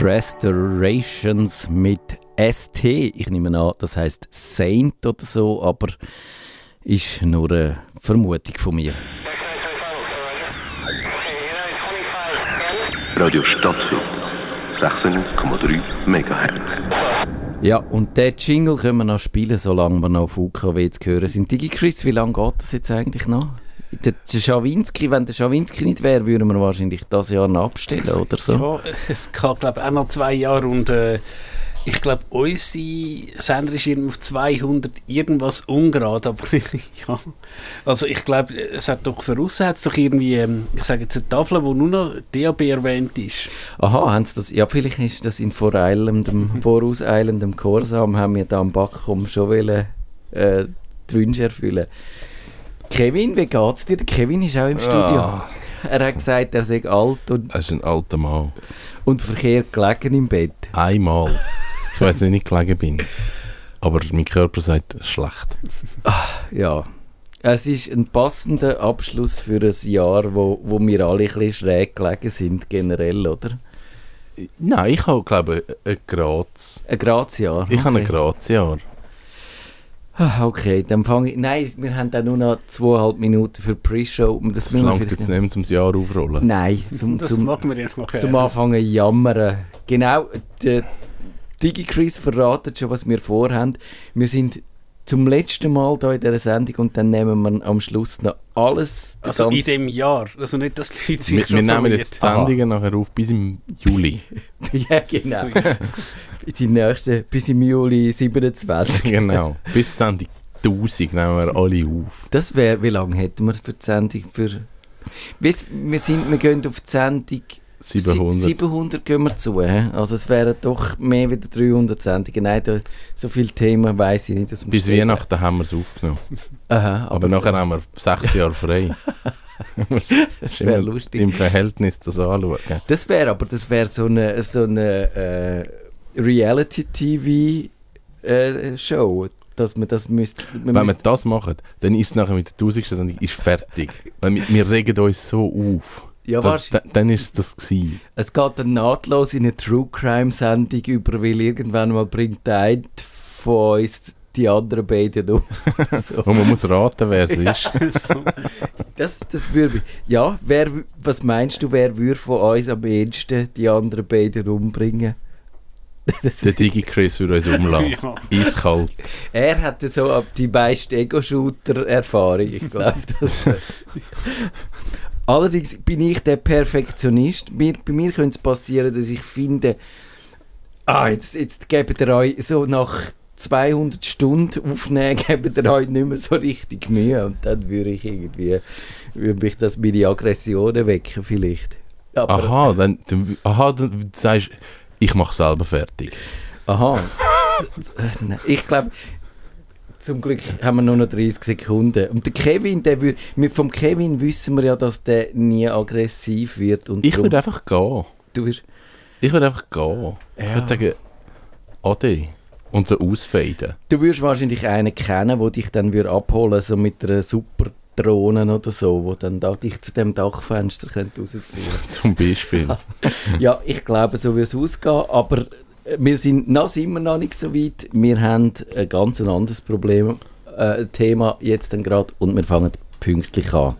Saints Restorations mit ST. Ich nehme an, das heißt Saint oder so, aber ist nur eine Vermutung von mir. Radio Stadtfilm, 96,3 MHz. Ja, und den Jingle können wir noch spielen, solange wir noch auf UKW zu hören sind. Digi Chris, wie lange geht das jetzt eigentlich noch? Der Schawinski, wenn der Schawinski nicht wäre, würden wir wahrscheinlich das Jahr noch abstellen oder so. Ja, es geht glaube ich auch noch zwei Jahre und äh, ich glaube, unsere Sender ist irgendwie auf 200 irgendwas ungerade, aber ja. Also ich glaube, es hat doch voraus doch irgendwie, ähm, ich sage jetzt eine Tafel, wo nur noch DAB erwähnt ist. Aha, haben sie das, ja vielleicht ist das in voreilendem, vorauseilendem Chorsam, haben wir da am Backkom schon wollen, äh, die Wünsche erfüllen. Kevin, wie geht's dir? Der Kevin ist auch im Studio. Ja. Er hat gesagt, er sei alt und, Er ist ein alter Mann. und verkehrt gelegen im Bett. Einmal. Ich weiß nicht, wie ich gelegen bin. Aber mein Körper sagt, schlecht. Ja, es ist ein passender Abschluss für ein Jahr, wo, wo wir alle ein bisschen schräg gelegen sind, generell, oder? Nein, ich habe, glaube ich, ein Graz. Ein Grazijahr. Ich habe ein Grazjahr. Ah, Okay, dann fange ich. Nein, wir haben dann nur noch zweieinhalb Minuten für die Pre-Show. Das Das langt jetzt nicht mehr, um das Jahr aufrollen. Nein, zum, Das zum, machen wir ja zum Anfangen jammern. Genau, der DigiChris verratet schon, was wir vorhaben. Wir sind zum letzten Mal hier in dieser Sendung und dann nehmen wir am Schluss noch alles. Also in dem Jahr. Also nicht, dass die Leute sich Wir, schon wir nehmen jetzt die Sendungen nachher auf bis im Juli. ja, genau. die nächsten bis im Juli 27. genau. Bis Sendung 1000 nehmen wir alle auf. Das wäre, wie lange hätten wir für die Sendung? Für, Weiss, wir, sind, wir gehen auf die Sendung 700. Sie- 700 gehen wir zu. Also es wären doch mehr wie 300 Sendungen. Nein, da, so viele Themen weiß ich nicht. Bis Stegreif. Weihnachten haben wir es aufgenommen. Aha, Aber, nachher haben wir sechs Jahre frei. das wäre lustig. Im Verhältnis das anschauen. Das wäre aber das wäre so eine, so eine äh, Reality-TV-Show, dass man das müsste... Wenn wir müsste- das machen, dann ist es nachher mit der 1000. Sendung ist fertig. Wir, wir regen uns so auf. Ja, Das, dann ist das gewesen. es geht dann nahtlos in eine True-Crime-Sendung über, weil irgendwann mal bringt der eine von uns die anderen beiden um. so. Und man muss raten, wer es ist. Das, das würde Ja, wer, was meinst du, wer würde von uns am ehesten die anderen beiden umbringen? Der Digi-Chris würde uns umlassen. Ja. Eiskalt. er hatte so die meiste Ego-Shooter-Erfahrung, ich glaube. Das, Allerdings bin ich der Perfektionist. Mir, bei mir könnte es passieren, dass ich finde, ah, jetzt, jetzt gebt ihr euch so nach 200 Stunden aufnehmen, gebt ihr euch nicht mehr so richtig Mühe. Und dann würde ich irgendwie, würde mich das meine Aggressionen wecken vielleicht. Aber, Aha, dann, dann, aha, dann sagst du, ich mache selber fertig. Aha. Äh, ich glaube, zum Glück haben wir nur noch 30 Sekunden. Und der Kevin, der würde, mit vom Kevin wissen wir ja, dass der nie aggressiv wird. Und Ich würde einfach gehen. du wirst, Ich würde einfach gehen. Ich Ja. würde sagen, Ade. Und so ausfaden. du würdest wahrscheinlich einen kennen, der dich dann würde abholen so mit einer super Drohne oder so, wo dann da dich zu dem Dachfenster könnte rausziehen Zum Beispiel. Ja, ich glaube, so wird es ausgehen, aber wir sind, noch sind noch nicht so weit. Wir haben ein ganz anderes Problem, äh, Thema jetzt gerade und wir fangen pünktlich an.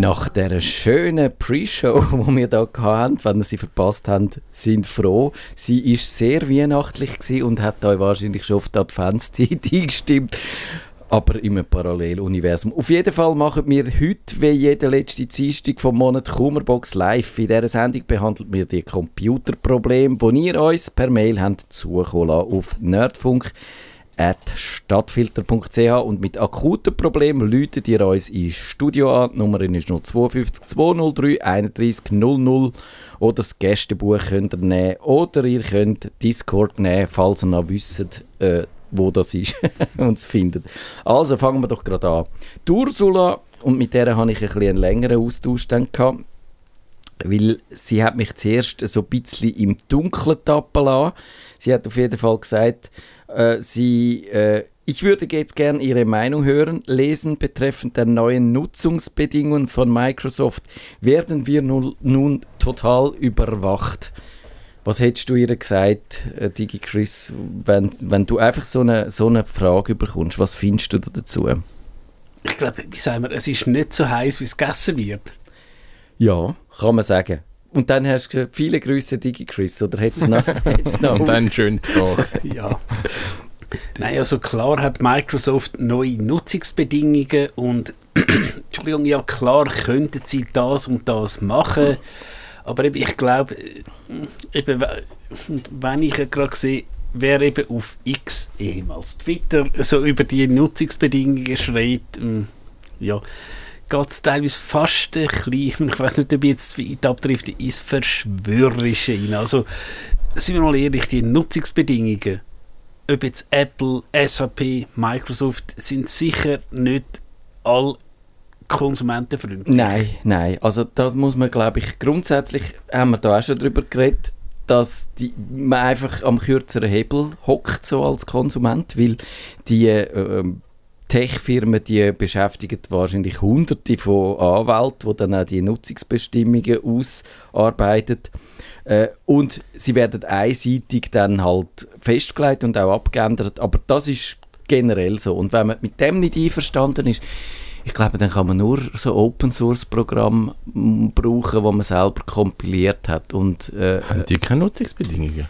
Nach dieser schönen Pre-Show, die wir hier hatten, wenn ihr sie verpasst habt, sind froh. Sie war sehr weihnachtlich und hat euch wahrscheinlich schon auf die Adventszeit eingestimmt. Aber im Paralleluniversum. Auf jeden Fall machen wir heute, wie jede letzte Dienstag vom Monat, Kummerbox live. In dieser Sendung behandelt wir die Computerprobleme, die ihr uns per Mail habt zukommen auf nerdfunk stadtfilter.ch und mit akuten Problemen läutet ihr uns ins Studio an. Die Nummer ist 052 203 31 00 oder das Gästebuch könnt ihr nehmen oder ihr könnt Discord nehmen, falls ihr noch wisst, äh, wo das ist und es findet. Also fangen wir doch gerade an. Die Ursula, und mit der habe ich ein bisschen einen längeren Austausch dann gehabt, weil sie hat mich zuerst so ein bisschen im Dunkeln tappen lassen. Sie hat auf jeden Fall gesagt, äh, sie, äh, ich würde jetzt gern Ihre Meinung hören, lesen betreffend der neuen Nutzungsbedingungen von Microsoft. Werden wir nun, nun total überwacht? Was hättest du ihr gesagt, äh, Digi Chris, wenn, wenn du einfach so eine, so eine Frage bekommst? Was findest du da dazu? Ich glaube, wie sagen wir, es ist nicht so heiß, wie es gegessen wird. Ja, kann man sagen. Und dann hast du gesagt, viele Grüße, Digi Chris, oder hättest du noch, hättest noch Und dann einen schönen Tag. Ja. Nein, also klar hat Microsoft neue Nutzungsbedingungen und Entschuldigung, ja klar könnten sie das und das machen, aber eben, ich glaube, äh, eben, we- wenn ich ja gerade sehe, wer eben auf X, ehemals Twitter, so über die Nutzungsbedingungen schreit, ähm, ja, geht es teilweise fast ein bisschen, ich weiß nicht, ob ich jetzt weit abdrifte, ins Verschwörerische hinein. Also, sind wir mal ehrlich, die Nutzungsbedingungen, ob jetzt Apple, SAP, Microsoft, sind sicher nicht all konsumentenfreundlich. Nein, nein. Also das muss man, glaube ich, grundsätzlich haben wir da auch schon drüber geredet, dass die, man einfach am kürzeren Hebel hockt so als Konsument, weil die ähm, Tech-Firmen, die beschäftigen wahrscheinlich hunderte von Anwälten, die dann auch die Nutzungsbestimmungen ausarbeiten. Äh, und sie werden einseitig dann halt festgelegt und auch abgeändert. Aber das ist generell so. Und wenn man mit dem nicht einverstanden ist, ich glaube, dann kann man nur so Open Source Programm mm, brauchen, wo man selber kompiliert hat und äh, Haben die keine Nutzungsbedingungen?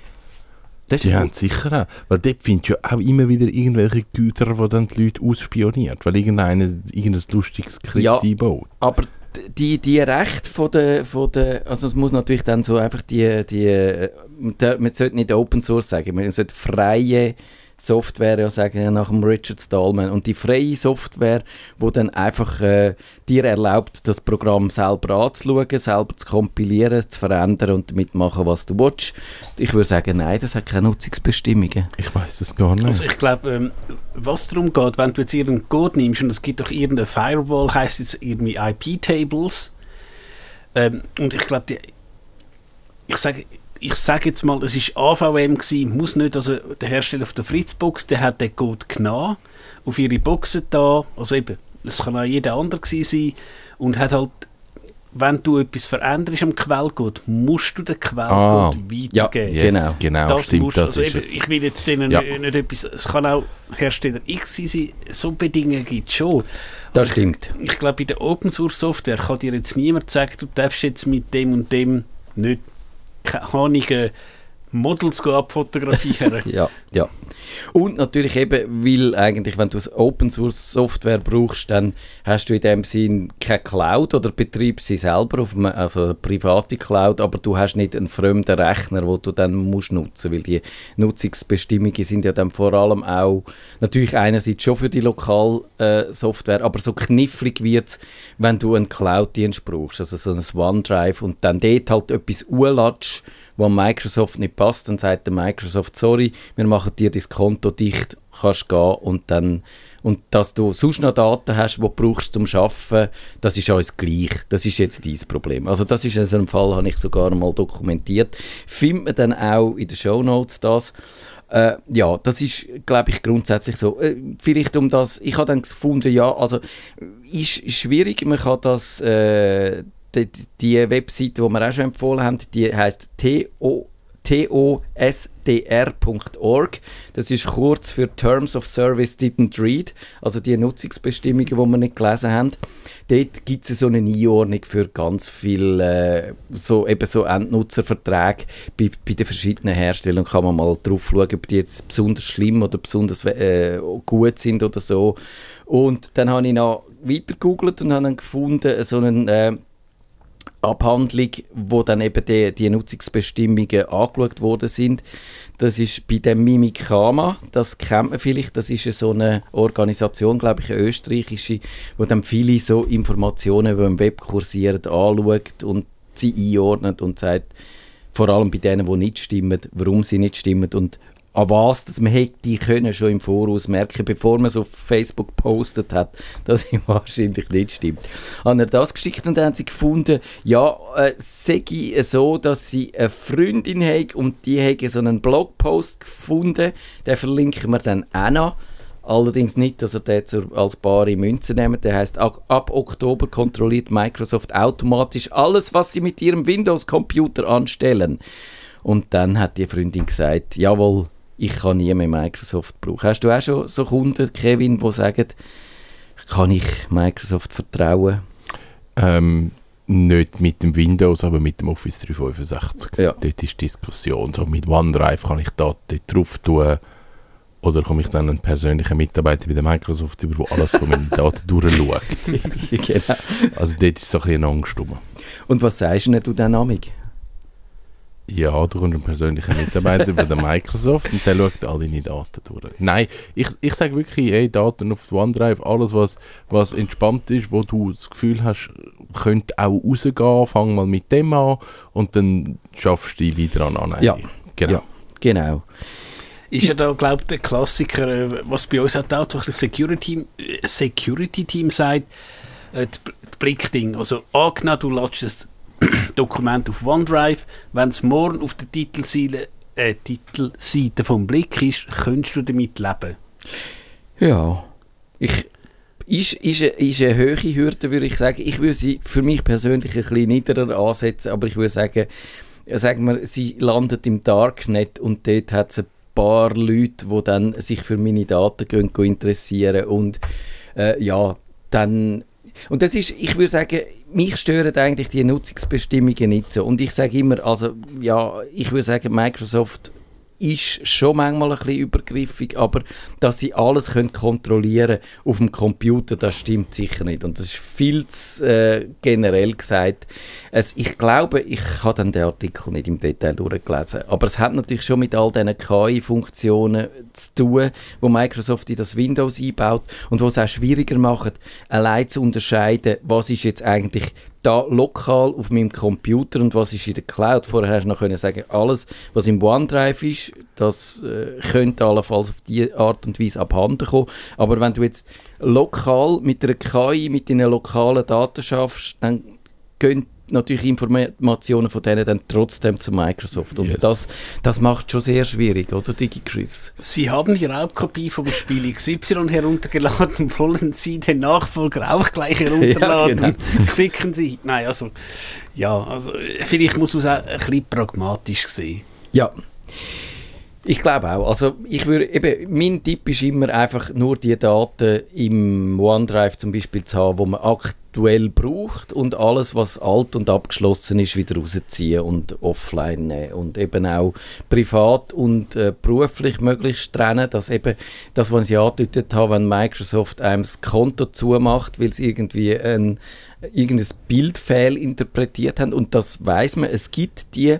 Das Die haben sicher auch. Weil dort findest du ja auch immer wieder irgendwelche Güter, die dann die Leute ausspioniert, weil irgendeiner irgendein lustiges Skript Ja. einbaut. aber die, die Rechte von der, von der, also es muss natürlich dann so einfach die, die man sollte nicht Open Source sagen, man sollte freie Software ja sagen, nach dem Richard Stallman. Und die freie Software, wo dann einfach äh, dir erlaubt, das Programm selber anzuschauen, selber zu kompilieren, zu verändern und damit machen, was du willst. Ich würde sagen, nein, das hat keine Nutzungsbestimmungen. Ich weiß es gar nicht. Also ich glaube, ähm, was darum geht, wenn du jetzt irgendeinen Code nimmst und es gibt doch irgendeine Firewall, heißt jetzt irgendwie IP-Tables ähm, und ich glaube, die- ich sage ich sage jetzt mal, es ist AVM gewesen, muss nicht, also der Hersteller von der Fritzbox, der hat den Code genommen, auf ihre Boxen da, also eben, es kann auch jeder andere gewesen sein und hat halt, wenn du etwas veränderst am Quellcode, musst du den Quellcode Ah, ja, weitergeben. yes, genau. genau, Das stimmt, musst, das also ist eben. Ich will jetzt denen Ja. nicht, etwas. Es kann auch Hersteller X sein, so Bedingungen gibt es schon. Das stimmt. Ich glaube, bei der Open Source Software kann dir jetzt niemand sagen, du darfst jetzt mit dem und dem nicht, keine Ahnung, äh, Models abfotografieren. Ja, ja. Und natürlich eben, weil eigentlich, wenn du Open Source Software brauchst, dann hast du in dem Sinn keine Cloud oder betreibst sie selber auf einem, also eine private Cloud, aber du hast nicht einen fremden Rechner, wo du dann musst nutzen, weil die Nutzungsbestimmungen sind ja dann vor allem auch natürlich einerseits schon für die Lokal äh, Software, aber so knifflig wird es, wenn du einen Cloud-Dienst brauchst, also so ein OneDrive und dann dort halt etwas urlatsch, wo Microsoft nicht passt, dann sagt der Microsoft, sorry, wir machen dir dein Konto dicht, kannst gehen und dann und dass du sonst noch Daten hast, die du brauchst zum Arbeiten, das ist alles gleich. Das ist jetzt dein Problem. Also das ist in so einem Fall, habe ich sogar mal dokumentiert. Findet man dann auch in den Shownotes das. Äh, ja, das ist, glaube ich, grundsätzlich so. Äh, vielleicht um das, ich habe dann gefunden, ja, also ist schwierig, man kann das, äh, die, die Webseite, die wir auch schon empfohlen haben, die heisst TO tosdr.org. Das ist kurz für Terms of Service Didn't Read, also die Nutzungsbestimmungen, die wir nicht gelesen haben. Dort gibt es so eine Einordnung für ganz viele äh, so, eben so Endnutzerverträge bei, bei den verschiedenen Herstellern. Kann man mal drauf schauen, ob die jetzt besonders schlimm oder besonders äh, gut sind oder so. Und dann habe ich noch weiter gegoogelt und habe dann gefunden, so einen äh, Abhandlung, wo dann eben die, die Nutzungsbestimmungen angeschaut worden sind. Das ist bei dem Mimikama, das kennt man vielleicht, das ist so eine Organisation, glaube ich, eine österreichische, wo dann viele so Informationen, die im Web kursieren, anschaut und sie einordnet und sagt, vor allem bei denen, die nicht stimmen, warum sie nicht stimmen und an was dass man hätte können schon im Voraus merken, bevor man es auf Facebook gepostet hat, dass es wahrscheinlich nicht stimmt. Haben er das geschickt und dann haben sie gefunden, ja, äh, sei so, dass sie eine Freundin haben und die haben so einen Blogpost gefunden, den verlinken wir dann auch noch. Allerdings nicht, dass er den zur, als bare Münze nehmen. Der heißt ab, ab Oktober kontrolliert Microsoft automatisch alles, was sie mit ihrem Windows-Computer anstellen. Und dann hat die Freundin gesagt, jawohl, ich kann nie mehr Microsoft brauchen. Hast du auch schon so Kunden, Kevin, die sagen, kann ich Microsoft vertrauen? Ähm, nicht mit dem Windows, aber mit dem Office 365. Ja. Dort ist Diskussion. So mit OneDrive kann ich Daten dort drauf tun. Oder komme ich dann einen persönlichen Mitarbeiter bei der Microsoft über, der alles von meinen Daten durchschaut. genau. Also dort ist so ein bisschen Angst rum. Und was sagst du denn du dann amig? Ja, du kommst einen persönlichen Mitarbeiter bei der Microsoft und der schaut all deine Daten durch. Nein, ich, ich sage wirklich, ey, Daten auf OneDrive, alles was, was entspannt ist, wo du das Gefühl hast, könnte auch rausgehen, fang mal mit dem an und dann schaffst du dich wieder an an. Ja. Genau. Ja, genau. Ist ja da, glaube ich, der Klassiker, äh, was bei uns halt auch so ein bisschen Security, äh, Security Team sagt, äh, die Blickding. Also angenommen, du das Dokument auf OneDrive, wenn es morgen auf der Titelseite, äh, Titelseite vom Blick ist, könntest du damit leben. Ja, ich, ist, ist, eine- ist eine hohe Hürde, würde ich sagen. Ich würde sie für mich persönlich ein bisschen niederer ansetzen, aber ich würde sagen, sagen wir, sie landet im Darknet und dort hat es ein paar Leute, die dann sich für meine Daten gehen interessieren und äh, ja, dann und das ist, ich würde sagen, mich stören eigentlich die Nutzungsbestimmungen nicht so. Und ich sage immer, also ja, ich würde sagen, Microsoft ist schon manchmal ein bisschen übergriffig, aber dass sie alles können kontrollieren auf dem Computer, das stimmt sicher nicht. Und das ist viel zu äh, generell gesagt. Es, ich glaube, ich habe den Artikel nicht im Detail durchgelesen, aber es hat natürlich schon mit all diesen KI-Funktionen zu tun, wo Microsoft in das Windows einbaut und wo es auch schwieriger macht, allein zu unterscheiden, was ist jetzt eigentlich da lokal auf meinem Computer und was ist in der Cloud. Vorher hast du noch können sagen, alles, was im OneDrive ist, das äh, könnte allenfalls auf diese Art und Weise abhanden kommen. Aber wenn du jetzt lokal mit einer KI, mit deinen lokalen Daten schaffst, dann gehen natürlich Informationen von denen dann trotzdem zu Microsoft. Und Yes. das, das macht schon sehr schwierig, oder DigiChris? Sie haben die Raubkopie vom Spiel XY heruntergeladen. Wollen Sie den Nachfolger auch gleich herunterladen? Ja, Klicken Sie. Nein, also, ja, also, vielleicht muss man es auch ein bisschen pragmatisch sehen. Ja. Ich glaube auch. Also ich würde eben, mein Tipp ist immer einfach nur die Daten im OneDrive zum Beispiel zu haben, wo man aktuell braucht und alles, was alt und abgeschlossen ist, wieder rausziehen und offline nehmen und eben auch privat und äh, beruflich möglichst trennen, dass eben das, was ich angedeutet habe, wenn Microsoft einem das Konto zumacht, weil es irgendwie ein irgendein Bild fehlinterpretiert haben und das weiß man, es gibt die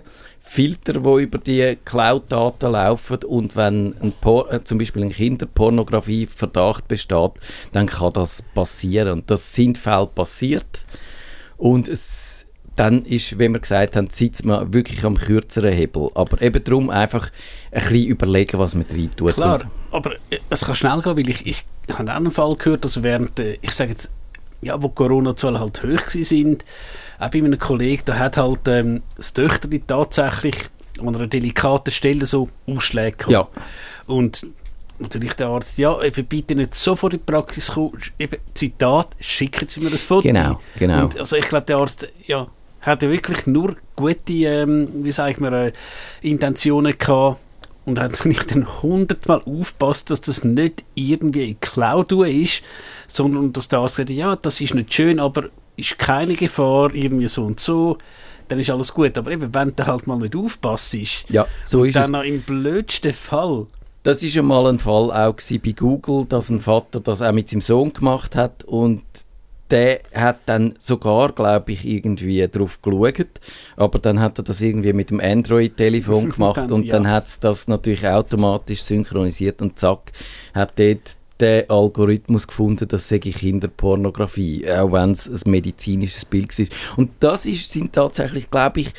Filter, die über die Cloud-Daten laufen und wenn ein Por äh, zum Beispiel ein Kinderpornografie-Verdacht besteht, dann kann das passieren und das sind Fälle passiert und es dann ist, wie wir gesagt haben, sitzt man wirklich am kürzeren Hebel. Aber eben darum einfach ein bisschen überlegen, was man rein tut. Klar, aber äh, es kann schnell gehen, weil ich, ich habe auch einen Fall gehört, also während, äh, ich sage jetzt, ja, wo Corona-Zahlen halt hoch sind, auch bei einem Kollegen, da hat halt ähm, das Töchterli tatsächlich an einer delikaten Stelle so Ausschläge gehabt. Ja. Und natürlich der Arzt, ja, eben bitte nicht sofort in die Praxis kommen, eben, Zitat, schicken Sie mir das Foto. Genau, genau. Und also ich glaube, der Arzt, ja, hat ja wirklich nur gute, ähm, wie sage ich mal, äh, Intentionen gehabt und hat nicht dann hundertmal aufpasst, dass das nicht irgendwie in Cloud ist, sondern dass der Arzt sagt, ja, das ist nicht schön, aber ist keine Gefahr, irgendwie so und so, dann ist alles gut. Aber eben, wenn du halt mal nicht aufpasst, ja, so ist es. dann noch im blödsten Fall, Das ist ja mal ein Fall auch bei Google, dass ein Vater das auch mit seinem Sohn gemacht hat und der hat dann sogar, glaube ich, irgendwie drauf geschaut, aber dann hat er das irgendwie mit dem Android-Telefon gemacht Dann, und ja. dann hat es das natürlich automatisch synchronisiert und zack, hat dort der Algorithmus gefunden, das sei Kinderpornografie, auch wenn es ein medizinisches Bild war. Und das ist, sind tatsächlich, glaube ich,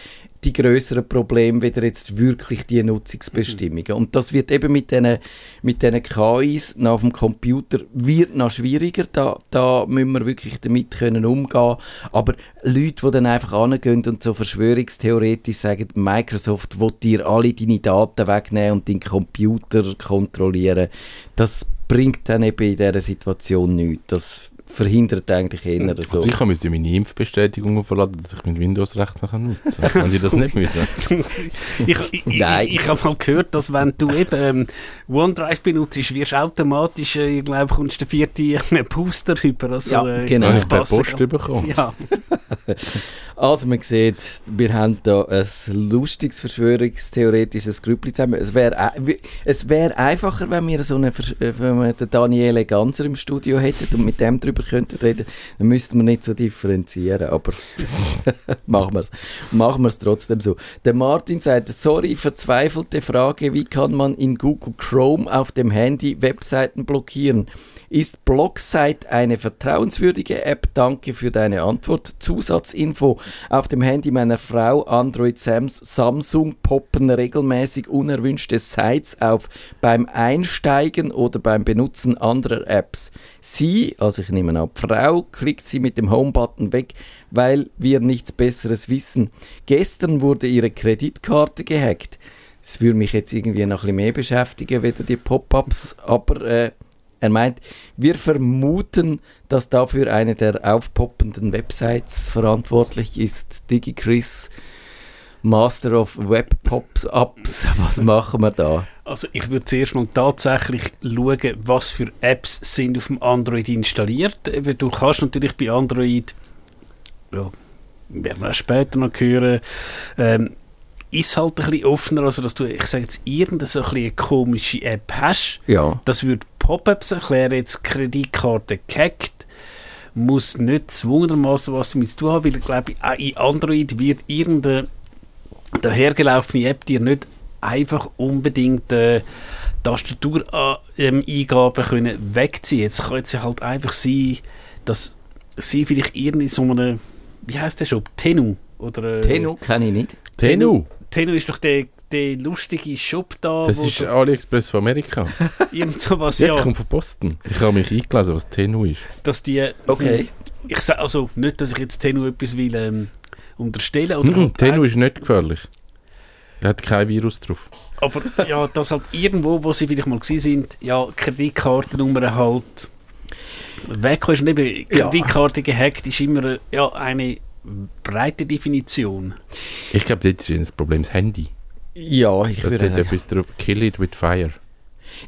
die größeren Probleme, wieder jetzt wirklich die Nutzungsbestimmungen. Und das wird eben mit diesen mit diesen KIs nach dem Computer wird noch schwieriger. Da, da müssen wir wirklich damit können umgehen. Aber Leute, die dann einfach angehen und so verschwörungstheoretisch sagen, Microsoft will dir alle deine Daten wegnehmen und deinen Computer kontrollieren, das bringt dann eben in dieser Situation nichts. Das verhindert eigentlich eher so. Also ich habe mir meine Impfbestätigung aufladen, dass ich mein Windows-Rechner kann nutzen kann. Haben Sie das nicht müssen? ich ich, Nein. ich, ich habe mal gehört, dass wenn du eben ähm, OneDrive benutzt, wirst du automatisch, äh, ich glaube, kommst du den vierten Booster über. Also, Ja, äh, genau. Aufpassen. Post bekommen. Ja, Also man sieht, wir haben da ein lustiges verschwörungstheoretisches Grüppli zusammen. Es wäre es wär einfacher, wenn wir so eine, äh, wenn wir den Daniele Ganser im Studio hätten und mit dem drüber könnten reden, dann müssten wir nicht so differenzieren, aber machen wir es. Machen wir es trotzdem so. Der Martin sagt, sorry, verzweifelte Frage, wie kann man in Google Chrome auf dem Handy Webseiten blockieren? Ist Blocksite eine vertrauenswürdige App? Danke für deine Antwort. Zusatzinfo. Auf dem Handy meiner Frau Android Sams Samsung poppen regelmäßig unerwünschte Sites auf beim Einsteigen oder beim Benutzen anderer Apps. Sie, also ich nehme an, Frau, klickt sie mit dem Home-Button weg, weil wir nichts Besseres wissen. Gestern wurde ihre Kreditkarte gehackt. Das würde mich jetzt irgendwie noch ein bisschen mehr beschäftigen, weder die Pop-ups, aber äh, er meint, wir vermuten, dass dafür eine der aufpoppenden Websites verantwortlich ist. DigiChris, Master of Web Pops Ups. Was machen wir da? also ich würde zuerst mal tatsächlich schauen, was für Apps sind auf dem Android installiert. Eben, Du kannst natürlich bei Android, ja, werden wir auch später noch hören, ähm, ist halt ein bisschen offener, also dass du, ich sage jetzt, irgendeine so ein komische App hast. Ja, Das würde Pop-ups erklären, jetzt Kreditkarte gehackt, muss nicht zwungenermaßen was damit zu tun haben, weil ich glaube, auch in Android wird irgendeine dahergelaufene App dir nicht einfach unbedingt äh, Tastatur-Eingaben können wegziehen. Jetzt kann es ja halt einfach sein, dass sie vielleicht irgendwie so eine, wie heißt der Shop, Tenu oder äh, Tenu kenne ich nicht. Tenu, Tenu ist doch der, der lustige Shop da, das wo ist du AliExpress von Amerika. irgend sowas, Ja, ja, ich komme von Posten. Ich habe mich eingelesen, was Tenu ist. dass die Okay. ich sage also nicht, dass ich jetzt Tenu etwas will ähm, unterstellen oder Tenu einfach- ist nicht gefährlich. Er hat kein Virus drauf. aber ja, dass halt irgendwo, wo sie vielleicht mal gewesen sind, ja, Kreditkartennummer halt weg ist und eben Ja. Kreditkarte gehackt ist immer äh, ja, eine breite Definition. Ich glaube, dort ist das Problem das Handy. Ja, ich Dass würde, sagen, etwas drauf Kill it with fire.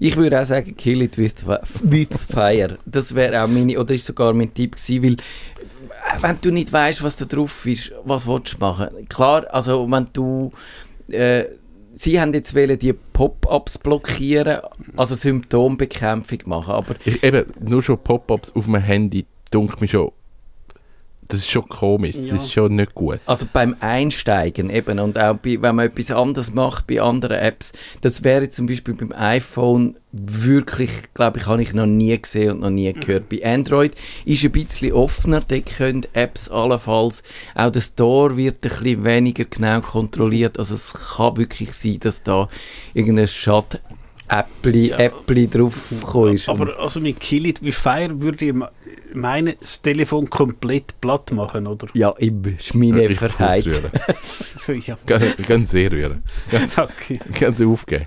ich würde auch sagen, kill it with, with fire. Das wäre auch meine, oder ist sogar mein Tipp gewesen, weil äh, wenn du nicht weißt, was da drauf ist, was willst du machen? Klar, also wenn du äh, Sie haben jetzt wollen die Pop-ups blockieren, also Symptombekämpfung machen, aber Ich, eben, nur schon Pop-ups auf meinem Handy dunkelt mich schon. Das ist schon komisch, Ja. das ist schon nicht gut. Also beim Einsteigen eben und auch bei, wenn man etwas anderes macht bei anderen Apps, das wäre zum Beispiel beim iPhone wirklich, glaube ich, habe ich noch nie gesehen und noch nie gehört. Bei Android ist ein bisschen offener, da können Apps allenfalls, auch der Store wird ein bisschen weniger genau kontrolliert, also es kann wirklich sein, dass da irgendein Schad Äppli, Ja. Äppli draufgekommen ist. Aber also mit Kill It with Fire würde ich me- meinen, das Telefon komplett platt machen, oder? ja, im Schmine ich verheizt. So, ja. Ganz sehr rühren. Okay. Ganz aufgeben.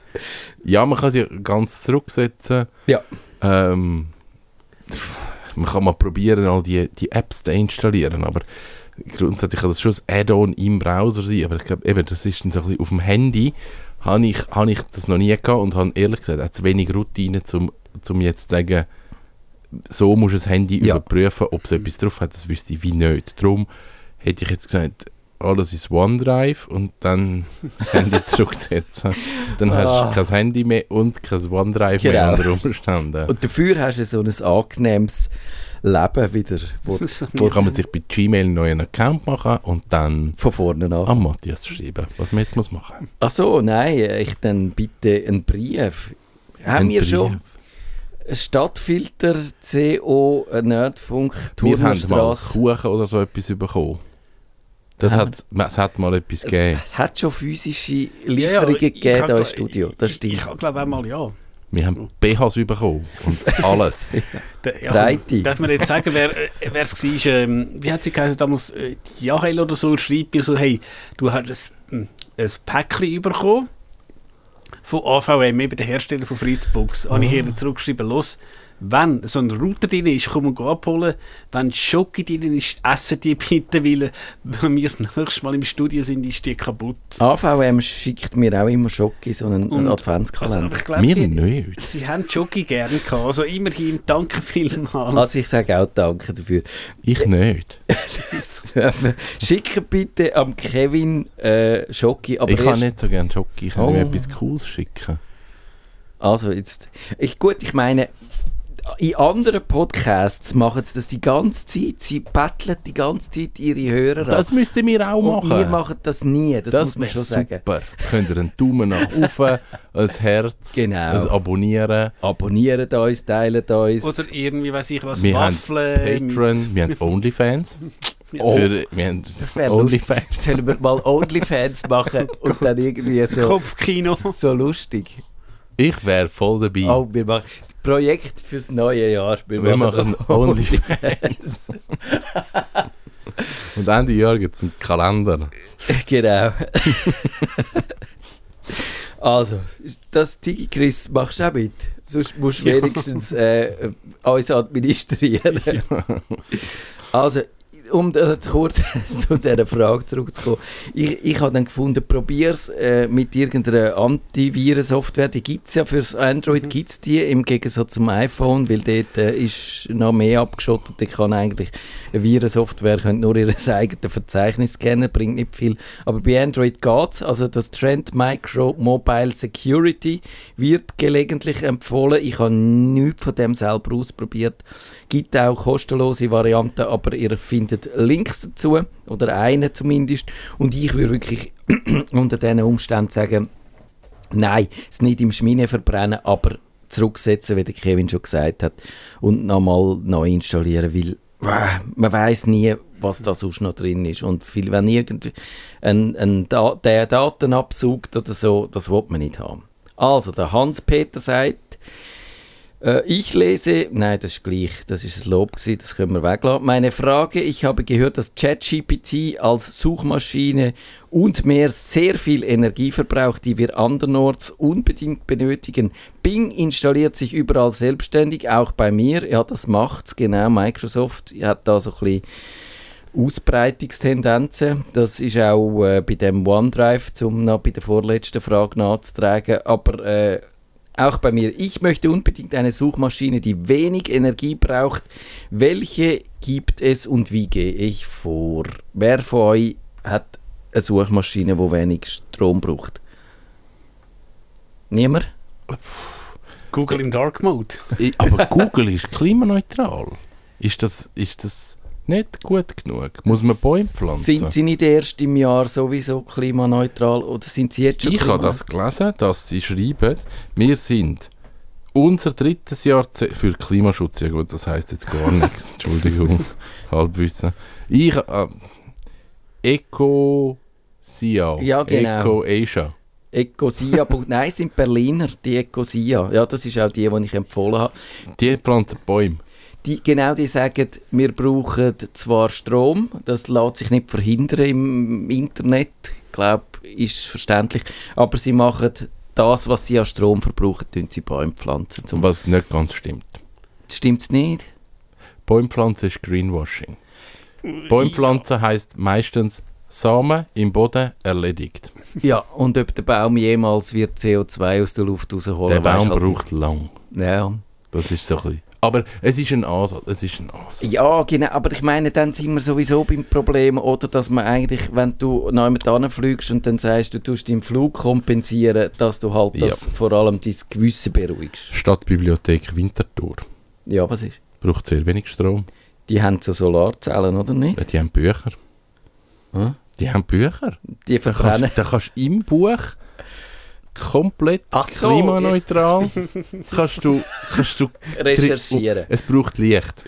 Ja, man kann sie ganz zurücksetzen. Ja. Ähm, man kann mal probieren, all die, die Apps zu installieren, aber grundsätzlich kann das schon ein Add-on im Browser sein, aber ich glaube, eben, das ist dann so ein bisschen auf dem Handy, habe ich, habe ich das noch nie gehabt und habe ehrlich gesagt auch zu wenig Routine, um zum jetzt zu sagen, so muss das Handy Ja. überprüfen, ob es etwas drauf hat, das wüsste ich wie nicht. Darum hätte ich jetzt gesagt, alles ist OneDrive und dann Handy zurücksetzen. Dann hast Ah. du kein Handy mehr und kein OneDrive Genau. mehr unter Umständen. Und dafür hast du so ein angenehmes Leben wieder, wo, Wo kann man sich bei Gmail einen neuen Account machen und dann von vorne an. an Matthias schreiben, was man jetzt muss machen Ach so, nein, ich dann bitte einen Brief. Haben wir schon Stadtfilter CO Nerdfunk Wir haben mal? Kuchen oder so etwas bekommen. Das hat, es hat mal etwas gegeben. Es, es hat schon physische Ja, ja, Lieferungen ich- ich gegeben hier im Studio. Das Ich, ich glaube einmal ja. Wir haben BHs bekommen und alles. Ja Breite. Darf man jetzt sagen, wer äh, wer es war? Ähm, wie hat sie geheißen damals? Äh, Jahel oder so schreibt mir so, hey, du hast ein, ein Päckchen bekommen von AVM, eben der Hersteller von Fritzbox. Habe ich ihr zurückgeschrieben, los, wenn so ein Router drin ist, komm und abholen. Wenn Schoki drin ist, essen die bitte, weil wenn wir das nächste Mal im Studio sind, ist die kaputt. AVM schickt mir auch immer Schocke, so einen Und- Also, Adventskalender. aber ich glaube, Wir sie, nicht. sie haben Schoki gerne gehabt. Also immerhin, danke vielmals. Also ich sage auch Danke dafür. Ich nicht. Schickt bitte am Kevin äh, Schocke, aber ich kann nicht so gerne Schoki. Ich kann Oh. mir etwas Cooles schicken. Also jetzt, ich, gut, ich meine, in anderen Podcasts machen sie das die ganze Zeit. Sie betteln die ganze Zeit ihre Hörer an. Das müsst ihr mir auch Und machen. wir machen das nie, das, muss man schon sagen. super. Könnt ihr einen Daumen nach oben, ein Herz, Genau. ein Abonnieren. Abonniert uns, teilt uns. Oder irgendwie, weiß ich was, Wir Waffeln. haben Patreon, wir haben Onlyfans. Oh. Für, wir haben das wäre lustig. Onlyfans. Sollen wir mal Onlyfans machen und dann irgendwie so, Kopfkino. so lustig. Ich wäre voll dabei. Oh, wir machen Projekt fürs neue Jahr. wir machen Onlyfans. Und Ende Jahr gibt es einen Kalender. genau. also, das Digi Chris machst du auch mit. Sonst musst du wenigstens äh, uns administrieren. Also, um da kurz zu dieser Frage zurückzukommen. Ich, ich habe dann gefunden, probier es äh, mit irgendeiner Antivirensoftware. Die gibt es ja fürs Android, gibt's die im Gegensatz zum iPhone, weil dort äh, ist noch mehr abgeschottet. Die kann eigentlich eine Virensoftware könnte nur ihr eigenes Verzeichnis scannen, bringt nicht viel. Aber bei Android geht es. Also das Trend Micro Mobile Security wird gelegentlich empfohlen. Ich habe nichts von dem selber ausprobiert. Gibt auch kostenlose Varianten, aber ihr findet Links dazu, oder einen zumindest. Und ich würde wirklich unter diesen Umständen sagen, nein, es nicht im Schmine verbrennen, aber zurücksetzen, wie der Kevin schon gesagt hat, und nochmal neu installieren, weil äh, man weiß nie, was da sonst noch drin ist. Und viel, wenn irgendwie ein, ein da der Daten absaugt oder so, das will man nicht haben. Also, der Hans-Peter sagt, äh, ich lese, nein, das ist gleich, das ist ein Lob gewesen, das können wir weglassen. Meine Frage, ich habe gehört, dass ChatGPT als Suchmaschine und mehr sehr viel Energie verbraucht, die wir andernorts unbedingt benötigen. Bing installiert sich überall selbstständig, auch bei mir. Ja, das macht's, genau. Microsoft hat da so ein bisschen Ausbreitungstendenzen. Das ist auch äh, bei dem OneDrive, um noch bei der vorletzten Frage nachzutragen. Aber äh, auch bei mir. Ich möchte unbedingt eine Suchmaschine, die wenig Energie braucht. Welche gibt es und wie gehe ich vor? Wer von euch hat eine Suchmaschine, die wenig Strom braucht? Niemand? Google im Dark Mode. Aber Google ist klimaneutral. Ist das, ist das nicht gut genug? Muss man Bäume pflanzen? Sind sie nicht erst im Jahr sowieso klimaneutral oder sind sie jetzt schon ich habe das gelesen, dass sie schreiben, wir sind unser drittes Jahrzehnt für Klimaschutz. Ja gut, das heißt jetzt gar nichts. Entschuldigung, Halbwissen. Ich, äh, Eco Sia, Ja, genau. Eco Asia. Ecosia. Nein, sind Berliner, die Ecosia. Ja, das ist auch die, die ich empfohlen habe. Die pflanzen Bäume. Die, genau, die sagen, wir brauchen zwar Strom, das lässt sich nicht verhindern im Internet, ich glaube, ist verständlich, aber sie machen das, was sie an Strom verbrauchen, tun sie Bäume pflanzen. Zum Was nicht ganz stimmt. Stimmt es nicht? Bäumpflanzen ist Greenwashing. Bäumpflanzen heisst meistens Samen im Boden erledigt. Ja, und ob der Baum jemals wird CO2 aus der Luft rausholen Der Baum halt braucht lang. Ja. Das ist so ein bisschen. Aber es ist ein Ansatz. Es ist ein Ansatz. Ja, genau, aber ich meine, dann sind wir sowieso beim Problem, oder, dass man eigentlich, wenn du noch jemand fliegst und dann sagst, du tust deinen Flug kompensieren, dass du halt Ja. das vor allem dein Gewissen beruhigst. Stadtbibliothek Winterthur Ja, was ist? braucht sehr wenig Strom. Die haben so Solarzellen, oder nicht? Ja, die haben Bücher. Hm? Die haben Bücher. Die Da kannst, da kannst du im Buch komplett Ach so, klimaneutral kannst du, kannst du Recherchieren. Es braucht Licht.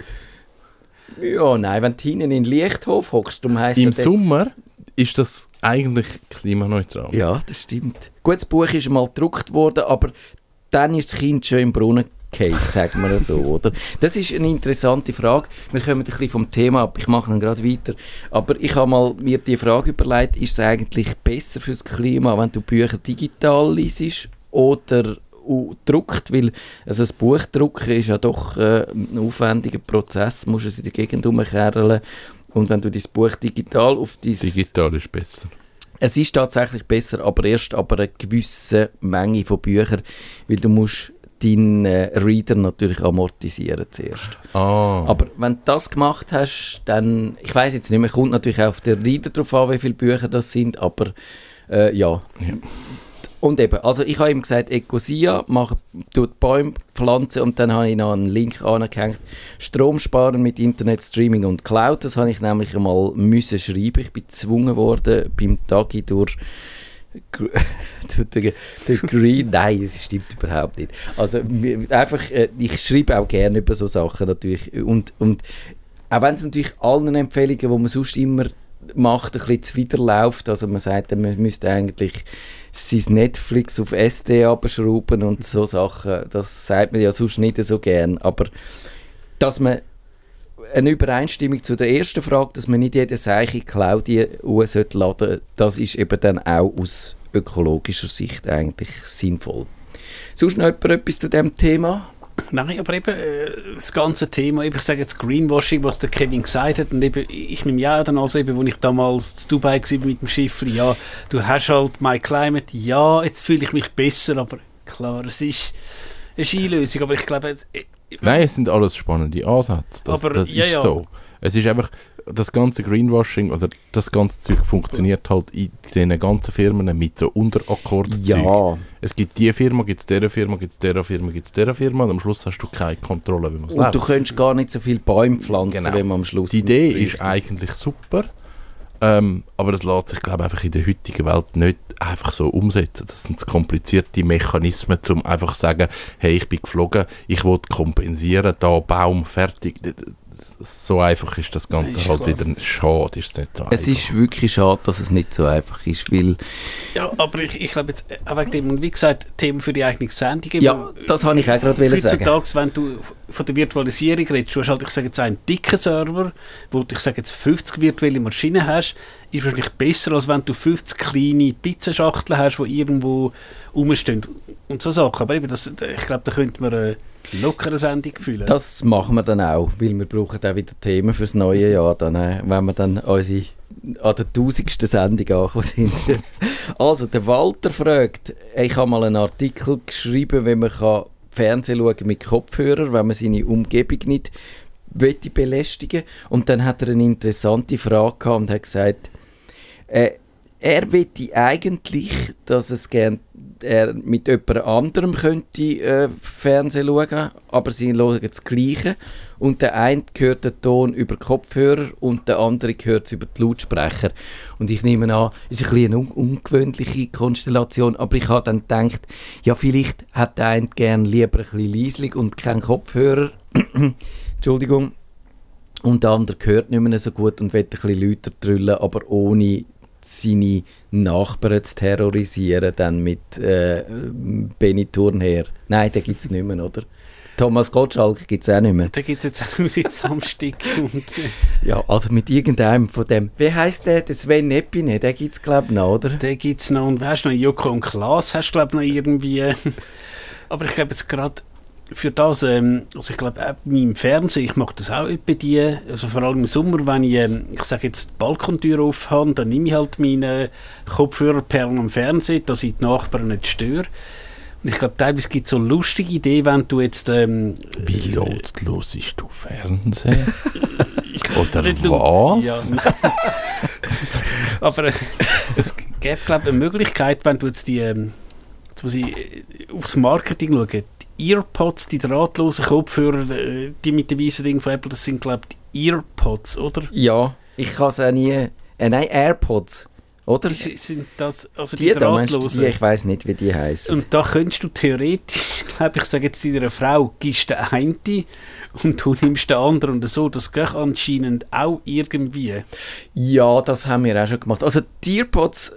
Ja, nein, wenn du hinten in den Lichthof hockst, darum heisst Im Sommer ist das eigentlich klimaneutral. Ja, das stimmt. Gut, das Buch ist mal gedruckt worden, aber dann ist das Kind schon im Brunnen gefallen, sagen wir so, oder? Das ist eine interessante Frage. Wir kommen ein bisschen vom Thema ab, ich mache dann gerade weiter. Aber ich habe mal mir die Frage überlegt, ist es eigentlich besser fürs Klima, wenn du Bücher digital liest oder druckt, weil also das Buch drucken ist ja doch äh, ein aufwendiger Prozess, musst es in der Gegend umkehren und wenn du dein Buch digital auf dein Digital ist besser. es ist tatsächlich besser, aber erst aber eine gewisse Menge von Büchern, weil du musst deinen äh, Reader natürlich amortisieren zuerst. Ah, Aber wenn du das gemacht hast, dann, ich weiß jetzt nicht mehr, kommt natürlich auch auf den Reader drauf an, wie viele Bücher das sind, aber äh, ja. Ja. Und eben, also ich habe ihm gesagt, Ecosia, mache, tut Bäume pflanzen und dann habe ich noch einen Link angehängt. Strom sparen mit Internet, Streaming und Cloud, das habe ich nämlich einmal müssen schreiben. Ich bin gezwungen worden beim Tagi durch Den, den Green, nein, es stimmt überhaupt nicht. Also einfach, äh, ich schreibe auch gerne über so Sachen natürlich und, und auch wenn es natürlich allen Empfehlungen, die man sonst immer macht, ein bisschen zuwiderläuft, also man sagt, man müsste eigentlich sein Netflix auf SD abschrauben und so Sachen, das sagt man ja sonst nicht so gern, aber dass man eine Übereinstimmung zu der ersten Frage, dass man nicht jede Seiche Claudie laden sollte, das ist eben dann auch aus ökologischer Sicht eigentlich sinnvoll. Sonst noch jemand etwas zu dem Thema? Nein, aber eben äh, das ganze Thema, ich sage jetzt Greenwashing, was der Kevin gesagt hat, und eben, ich nehme ja dann also eben, wo ich damals zu Dubai war mit dem Schiff, ja, du hast halt My Climate, ja, jetzt fühle ich mich besser, aber klar, es ist eine Skilösung, aber ich glaube, jetzt, Nein, es sind alles spannende Ansätze. Das, Aber, das ja, ist ja. so. Es ist einfach, das ganze Greenwashing oder das ganze Zeug funktioniert halt in diesen ganzen Firmen mit so Unterakkordzeug. Ja, Es gibt die Firma, gibt es dieser Firma, gibt es dieser Firma, gibt es dieser Firma und am Schluss hast du keine Kontrolle, wie man es und du läuft. könntest gar nicht so viele Bäume pflanzen, Genau. wenn man am Schluss... Die Idee ist eigentlich super, ähm, aber das lässt sich, glaube einfach in der heutigen Welt nicht einfach so umsetzen. Das sind komplizierte Mechanismen, um einfach zu sagen, hey, ich bin geflogen, ich will kompensieren, da Baum, fertig. So einfach ist das Ganze Ist halt klar. wieder schade, ist es nicht so Es einfach. ist wirklich schade, dass es nicht so einfach ist, weil... ja, aber ich, ich glaube jetzt, äh, auch wegen dem, und wie gesagt, Thema für die eigene Sendung, Ja, das habe ich auch gerade wollen sagen. Heutzutage, wenn du von der Virtualisierung redest, du hast halt, ich sage jetzt, einen dicken Server, wo du, ich sage jetzt, 50 virtuelle Maschinen hast, ist wahrscheinlich besser, als wenn du 50 kleine Pizzaschachteln hast, die irgendwo rumstehen und so Sachen. Aber eben, das, ich glaube, da könnte man eine lockere Sendung füllen. Das machen wir dann auch, weil wir brauchen auch wieder Themen fürs neue Jahr, dann, äh, wenn wir dann unsere, an der tausendsten Sendung angekommen sind. also, der Walter fragt, ich habe mal einen Artikel geschrieben, wie man kann Fernsehen schauen mit Kopfhörer, wenn man seine Umgebung nicht möchte belästigen Und dann hat er eine interessante Frage gehabt und hat gesagt, äh, er wette eigentlich, dass es gern er mit jemand anderem könnte äh, Fernsehen schauen, aber sie schauen das Gleiche. Und der eine hört den Ton über Kopfhörer und der andere hört es über die Lautsprecher. Und ich nehme an, es ist eine un ungewöhnliche Konstellation, aber ich habe dann gedacht, ja vielleicht hat der eine gern lieber ein bisschen leislich und keinen Kopfhörer. Entschuldigung. Und der andere hört nicht mehr so gut und will ein bisschen lauter trüllen, aber ohne seine Nachbarn zu terrorisieren, dann mit äh, Benny Thurnherr. Nein, den gibt es nicht mehr, oder? Thomas Gottschalk gibt es auch nicht mehr. da gibt es jetzt auch seit Samstag und äh, Ja, also mit irgendeinem von dem. Wie heisst der? Der Sven Epine, den gibt es glaube ich noch, oder? da gibt es noch, und weißt du noch, Joko und Klaas hast du glaube noch irgendwie, aber ich glaube jetzt gerade für das, ähm, also ich glaube meinem Fernsehen, ich mache das auch bei die, also vor allem im Sommer, wenn ich, ähm, ich sage jetzt die Balkontür auf habe, dann nehme ich halt meine Kopfhörerperlen am Fernsehen, dass ich die Nachbarn nicht störe. Und ich glaube, teilweise gibt es so lustige Ideen, wenn du jetzt... Ähm, Wie laut los ist du Fernsehen? Oder was? Ja. Aber äh, es gäbe, glaube ich, eine Möglichkeit, wenn du jetzt die, ähm, jetzt muss ich äh, aufs Marketing schauen, Earpods, die drahtlosen Kopfhörer, äh, die mit dem weißen Ding von Apple, das sind, glaube ich, die Earpods, oder? Ja, ich kann es auch nie... Äh, nein, AirPods. oder? Sind das, also die, Die drahtlosen? die, ich weiß nicht, wie die heißen. Und da könntest du theoretisch, glaube ich, sage jetzt deiner Frau, gibst den einen und du nimmst den anderen und so. Das geht anscheinend auch irgendwie. Ja, das haben wir auch schon gemacht. Also die Earpods,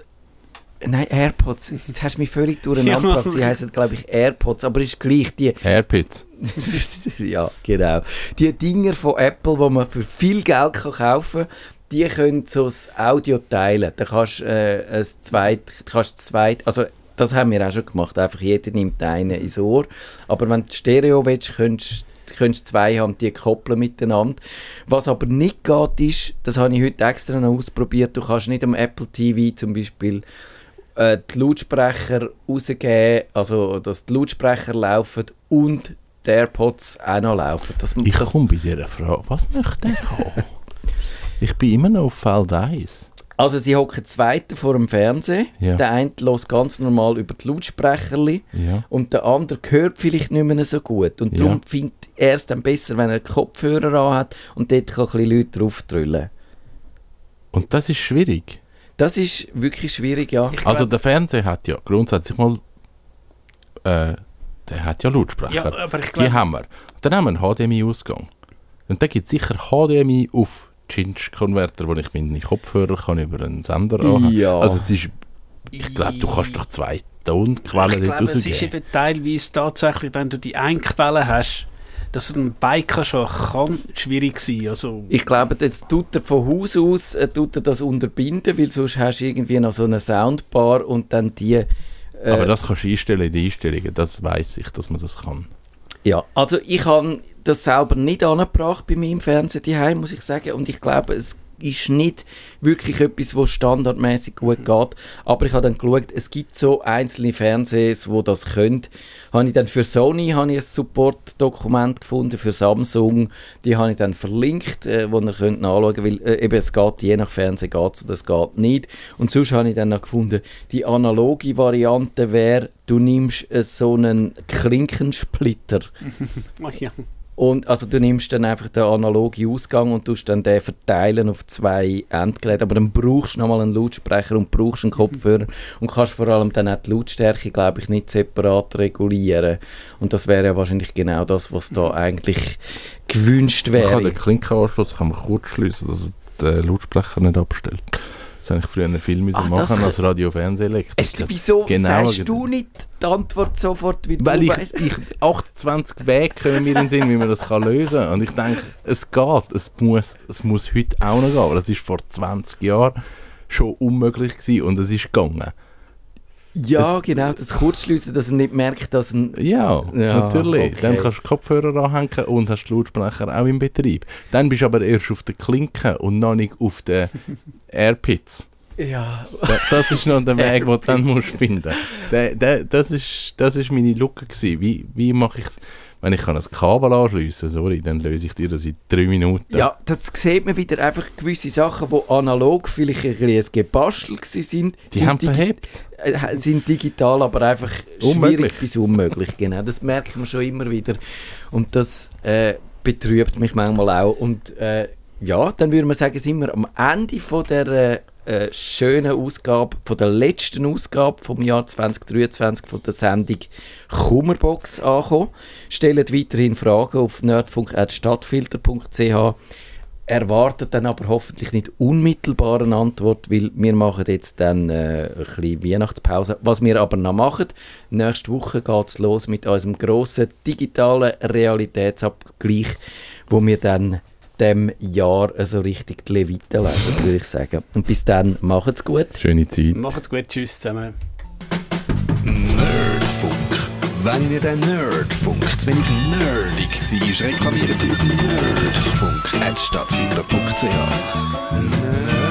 nein, AirPods, jetzt hast du mich völlig durcheinander Ja. gebracht. Sie heißen, glaube ich, AirPods, aber ist gleich die, Airpits. ja, genau. Die Dinger von Apple, die man für viel Geld kann kaufen kann, die können so das Audio teilen. Da kannst du äh, ein zweit, kannst zweit, also das haben wir auch schon gemacht. Einfach jeder nimmt einen ins Ohr. Aber wenn du Stereo willst, könntest könntest zwei haben, die koppeln miteinander. Was aber nicht geht, ist, das habe ich heute extra noch ausprobiert, du kannst nicht am Apple TV zum Beispiel äh, die Lautsprecher rausgeben, also dass die Lautsprecher laufen und die AirPods auch noch laufen. Das, Ich das, komme bei dieser Frage. Was möchte er haben? ich bin immer noch auf Feld 1. also sie hocken zweite vor dem Fernseher, Ja. der eine lässt ganz normal über die Lautsprecherli Ja. und der andere hört vielleicht nicht mehr so gut und Ja. darum findet er es dann besser, wenn er Kopfhörer an hat und dort kann ein bisschen Leute drauf drüllen. Und das ist schwierig. Das ist wirklich schwierig, ja. Ich Also glaub- der Fernseher hat ja grundsätzlich mal, äh, der hat ja Lautsprecher. Ja, aber ich Die glaube, haben wir. Dann haben wir einen HDMI-Ausgang. Und da gibt es sicher HDMI auf Cinch-Konverter, wo ich meine Kopfhörer kann über einen Sender anhaben Ja. Also es ist, ich glaube, du kannst doch zwei Tonquellen ich glaube, es ist eben teilweise tatsächlich, wenn du die eine Quelle hast, dass du einen Bike hast, kann schwierig sein. Also, Ich glaube, das tut er von Haus aus äh, tut er das unterbinden, weil sonst hast du irgendwie noch so eine Soundbar und dann die... Äh, Aber das kannst du einstellen in den Einstellungen, das weiß ich, dass man das kann. Ja, also ich habe das selber nicht angebracht bei meinem Fernseher daheim, muss ich sagen. Und ich glaube, es ist nicht wirklich etwas, was standardmäßig gut geht. Aber ich habe dann geschaut, es gibt so einzelne Fernsehs, wo das können. Habe ich dann für Sony habe ich ein Support-Dokument gefunden, für Samsung, die habe ich dann verlinkt, äh, wo ihr könnt nachschauen könnt, weil äh, eben es geht, je nach Fernsehen geht es oder es geht nicht. Und sonst habe ich dann noch gefunden, die analoge Variante wäre, du nimmst äh, so einen Klinkensplitter ach ja. Und also du nimmst dann einfach den analogen Ausgang und tust dann den verteilen auf zwei Endgeräte. Aber dann brauchst du nochmal einen Lautsprecher und brauchst einen Kopfhörer und kannst vor allem dann auch die Lautstärke, glaube ich, nicht separat regulieren. Und das wäre ja wahrscheinlich genau das, was da eigentlich gewünscht Man kann wäre. den Klinkenanschluss kann man kurz schließen, dass er den Lautsprecher nicht abstellt. Das habe ich früher einen Film müssen das machen kann- als Radio-Fernsehelektriker. Es, wieso Genau, sagst genau. du nicht die Antwort sofort, wie Weil ich, weißt? ich 28 Wege kommen mir in den Sinn, wie man das kann lösen kann. Und ich denke, es geht. Es muss, es muss heute auch noch gehen. Aber das war vor 20 Jahren schon unmöglich gewesen und es ist gegangen. Ja, genau, das Kurzschliessen, dass er nicht merkt, dass ein... Ja, Ja, natürlich. okay. Dann kannst du Kopfhörer anhängen und hast die Lautsprecher auch im Betrieb. Dann bist du aber erst auf der Klinke und noch nicht auf den Airpits. Ja, Da- Das ist noch der Weg, den du dann musst finden der, das, ist, das ist meine Lücke. Gewesen. Wie, wie mache ich Wenn ich kann ein Kabel anschliessen sorry, dann löse ich dir das in drei Minuten. Ja, das sieht man wieder einfach gewisse Sachen, die analog vielleicht ein bisschen ein Gebastel gewesen sind. Die sind haben verhebt. äh, sind digital, aber einfach Unmöglich. schwierig bis unmöglich. Genau, das merkt man schon immer wieder. Und das äh, betrübt mich manchmal auch. Und äh, ja, dann würde man sagen, sind wir am Ende von der äh, schönen Ausgabe, von der letzten Ausgabe vom Jahr 2023 von der Sendung Kummerbox angekommen. Stellt weiterhin Fragen auf nerdfunk.stadtfilter.ch erwartet dann aber hoffentlich nicht unmittelbar eine Antwort, weil wir machen jetzt dann äh, ein bisschen Weihnachtspause. Was wir aber noch machen, nächste Woche geht es los mit unserem grossen digitalen Realitätsabgleich, wo wir dann dem Jahr so richtig die Leviten lesen, würde ich sagen. Und bis dann, macht's gut. Schöne Zeit. Macht's gut, tschüss zusammen. Nerdfunk. Wenn ihr den Nerdfunk zu wenig nerdig seid, reklamiert sie auf nerdfunk.stadtfilter.ch. Nerd